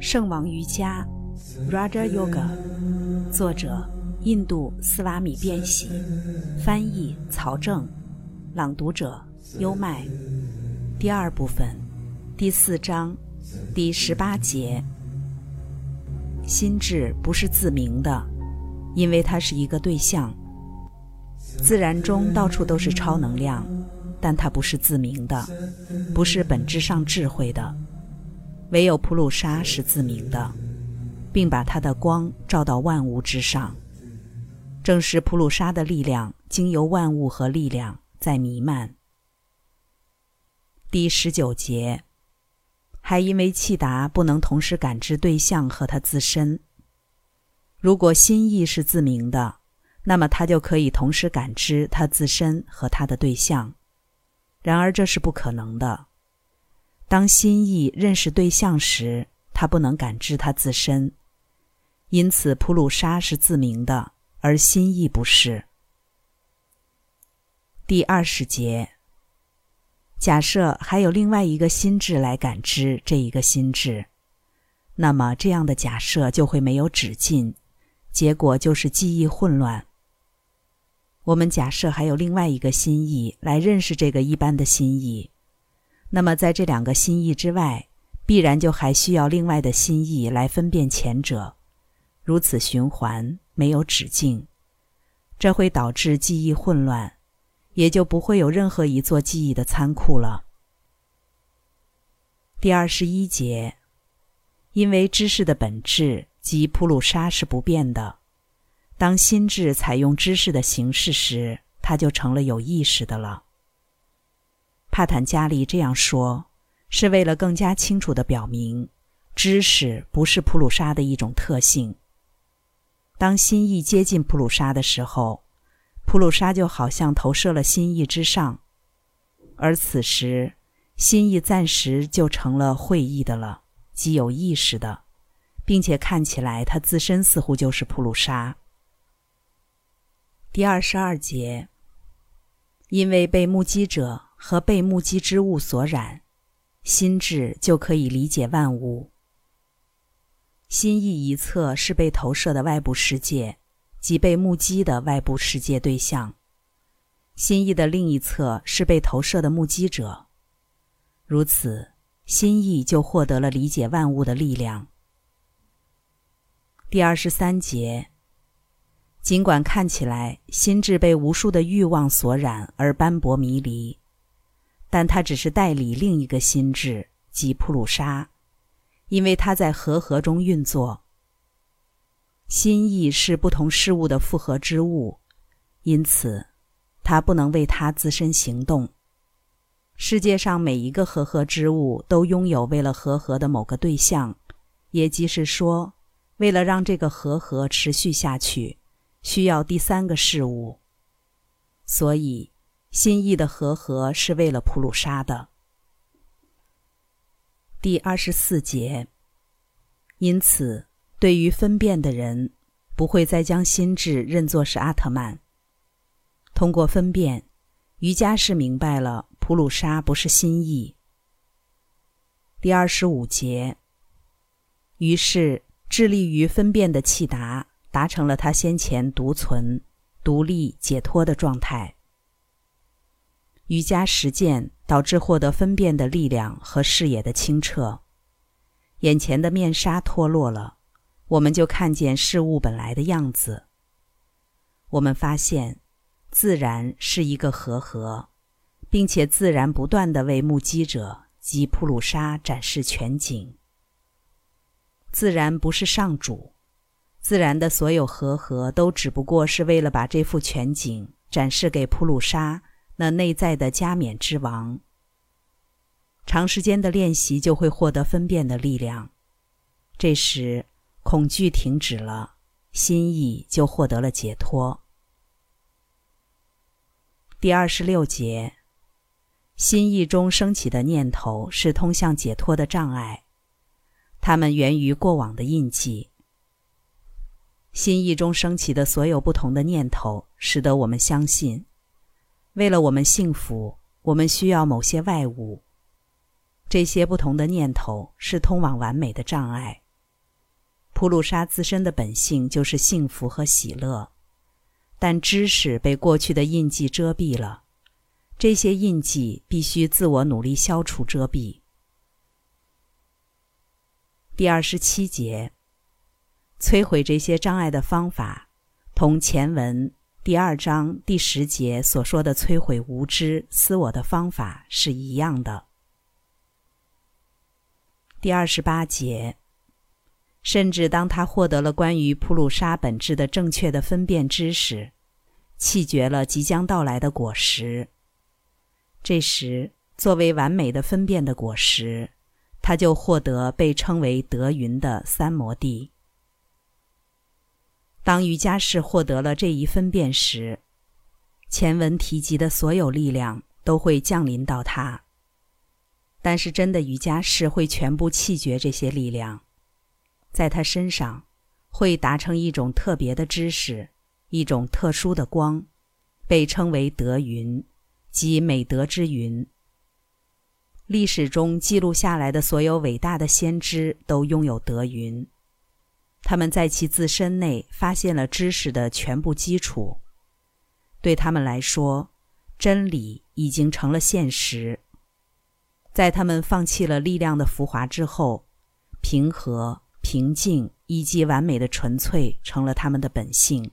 圣王瑜伽 （Raja Yoga），作者印度斯瓦米变喜，翻译曹正，朗读者优麦。第二部分，第四章，第十八节。心智不是自明的，因为它是一个对象。自然中到处都是超能量，但它不是自明的，不是本质上智慧的。唯有普鲁沙是自明的，并把它的光照到万物之上。正是普鲁沙的力量经由万物和力量在弥漫。第十九节，还因为气达不能同时感知对象和他自身。如果心意是自明的，那么他就可以同时感知他自身和他的对象。然而这是不可能的。当心意认识对象时，他不能感知他自身，因此普鲁沙是自明的，而心意不是。第二十节，假设还有另外一个心智来感知这一个心智，那么这样的假设就会没有止境，结果就是记忆混乱。我们假设还有另外一个心意来认识这个一般的心意。那么，在这两个心意之外，必然就还需要另外的心意来分辨前者，如此循环没有止境，这会导致记忆混乱，也就不会有任何一座记忆的仓库了。第二十一节，因为知识的本质及普鲁沙是不变的，当心智采用知识的形式时，它就成了有意识的了。帕坦加利这样说，是为了更加清楚地表明，知识不是普鲁沙的一种特性。当心意接近普鲁沙的时候，普鲁沙就好像投射了心意之上，而此时心意暂时就成了会意的了，即有意识的，并且看起来它自身似乎就是普鲁沙。第二十二节，因为被目击者。和被目击之物所染，心智就可以理解万物。心意一侧是被投射的外部世界，即被目击的外部世界对象；心意的另一侧是被投射的目击者。如此，心意就获得了理解万物的力量。第二十三节，尽管看起来心智被无数的欲望所染而斑驳迷离。但它只是代理另一个心智，即普鲁沙，因为它在和合中运作。心意是不同事物的复合之物，因此它不能为它自身行动。世界上每一个和合之物都拥有为了和合的某个对象，也即是说，为了让这个和合持续下去，需要第三个事物。所以。心意的和合是为了普鲁沙的。第二十四节。因此，对于分辨的人，不会再将心智认作是阿特曼。通过分辨，瑜伽士明白了普鲁沙不是心意。第二十五节。于是，致力于分辨的契达达成了他先前独存、独立、解脱的状态。瑜伽实践导致获得分辨的力量和视野的清澈，眼前的面纱脱落了，我们就看见事物本来的样子。我们发现，自然是一个和合，并且自然不断的为目击者及普鲁沙展示全景。自然不是上主，自然的所有和合都只不过是为了把这幅全景展示给普鲁沙。那内在的加冕之王，长时间的练习就会获得分辨的力量。这时，恐惧停止了，心意就获得了解脱。第二十六节，心意中升起的念头是通向解脱的障碍，它们源于过往的印记。心意中升起的所有不同的念头，使得我们相信。为了我们幸福，我们需要某些外物。这些不同的念头是通往完美的障碍，普鲁沙自身的本性就是幸福和喜乐，但知识被过去的印记遮蔽了，这些印记必须自我努力消除遮蔽。第二十七节，摧毁这些障碍的方法，同前文第二章第十节所说的摧毁无知、私我的方法是一样的。第二十八节，甚至当他获得了关于普鲁沙本质的正确的分辨知识，弃绝了即将到来的果实。这时，作为完美的分辨的果实。他就获得被称为德云的三摩地。当瑜伽士获得了这一分辨时，前文提及的所有力量都会降临到他。但是，真的瑜伽士会全部弃绝这些力量，在他身上会达成一种特别的知识，一种特殊的光，被称为德云，即美德之云。历史中记录下来的所有伟大的先知都拥有德云，他们在其自身内发现了知识的全部基础。对他们来说，真理已经成了现实。在他们放弃了力量的浮华之后，平和、平静以及完美的纯粹成了他们的本性。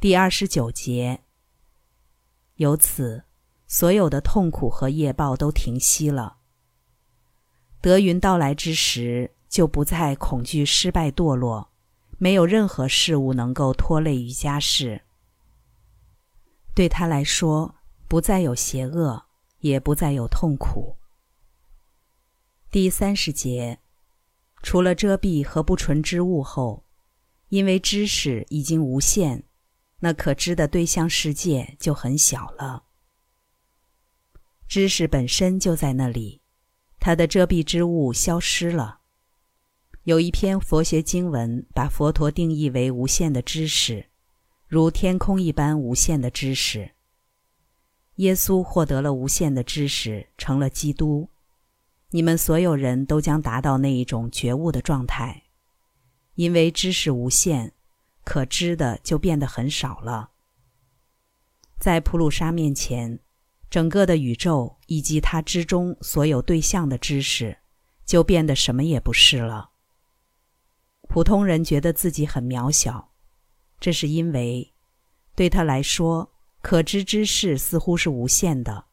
第二十九节，由此。所有的痛苦和业报都停息了。德云到来之时，就不再恐惧失败堕落，没有任何事物能够拖累瑜伽士。对他来说，不再有邪恶，也不再有痛苦。第三十节，除了遮蔽和不纯之物后，因为知识已经无限，那可知的对象世界就很小了。知识本身就在那里，它的遮蔽之物消失了。有一篇佛学经文把佛陀定义为无限的知识，如天空一般无限的知识。耶稣获得了无限的知识，成了基督。你们所有人都将达到那一种觉悟的状态，因为知识无限，可知的就变得很少了。在普鲁沙面前。整个的宇宙以及它之中所有对象的知识，就变得什么也不是了。普通人觉得自己很渺小，这是因为，对他来说，可知之事似乎是无限的。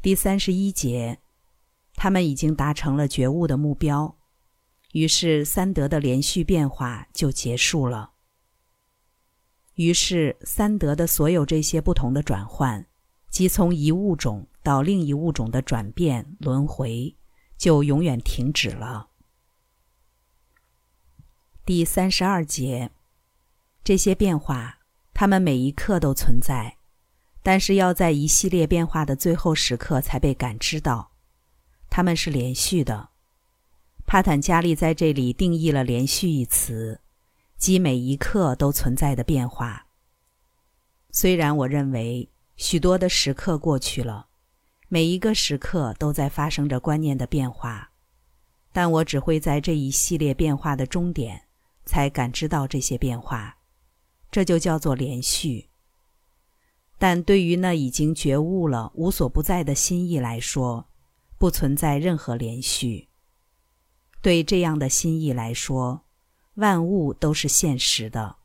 第三十一节，他们已经达成了觉悟的目标，于是三德的连续变化就结束了。于是，三德的所有这些不同的转换，即从一物种到另一物种的转变轮回，就永远停止了。第三十二节，这些变化，它们每一刻都存在，但是要在一系列变化的最后时刻才被感知到。它们是连续的。帕坦加利在这里定义了“连续”一词。即每一刻都存在的变化。虽然我认为许多的时刻过去了，每一个时刻都在发生着观念的变化，但我只会在这一系列变化的终点才感知到这些变化，这就叫做连续。但对于那已经觉悟了、无所不在的心意来说，不存在任何连续。对这样的心意来说。万物都是现实的，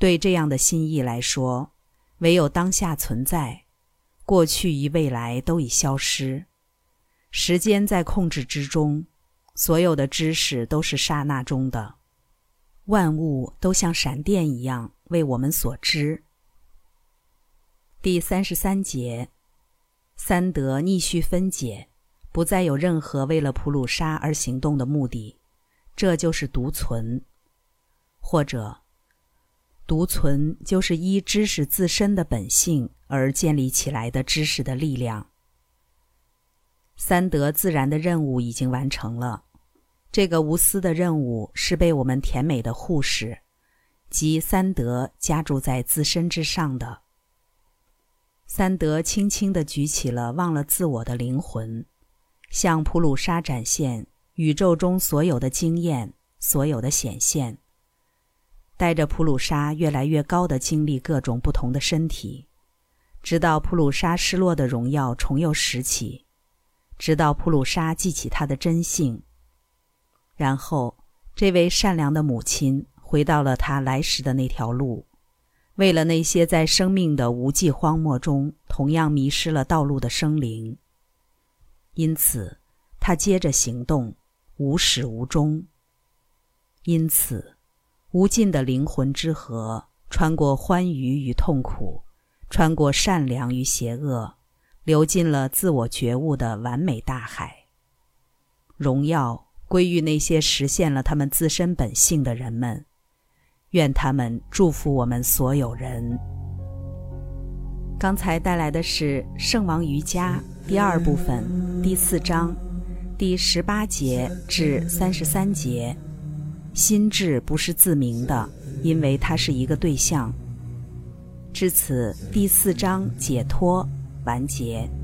对这样的心意来说，唯有当下存在，过去与未来都已消失，时间在控制之中，所有的知识都是刹那中的，万物都像闪电一样为我们所知。第三十三节，三德逆序分解，不再有任何为了普鲁沙而行动的目的。这就是独存，或者独存就是依知识自身的本性而建立起来的知识的力量。三德自然的任务已经完成了，这个无私的任务是被我们甜美的护士及三德加注在自身之上的。三德轻轻地举起了忘了自我的灵魂，向普鲁沙展现宇宙中所有的经验、所有的显现。带着普鲁沙越来越高的经历各种不同的身体，直到普鲁沙失落的荣耀重又拾起，直到普鲁沙记起他的真性。然后，这位善良的母亲回到了她来时的那条路，为了那些在生命的无际荒漠中同样迷失了道路的生灵。因此，他接着行动，无始无终。因此。无尽的灵魂之河，穿过欢愉与痛苦，穿过善良与邪恶，流进了自我觉悟的完美大海。荣耀归于那些实现了他们自身本性的人们，愿他们祝福我们所有人。刚才带来的是《圣王瑜伽》第二部分第四章第十八节至三十三节。心智不是自明的，因为它是一个对象。至此，第四章解脱完结。《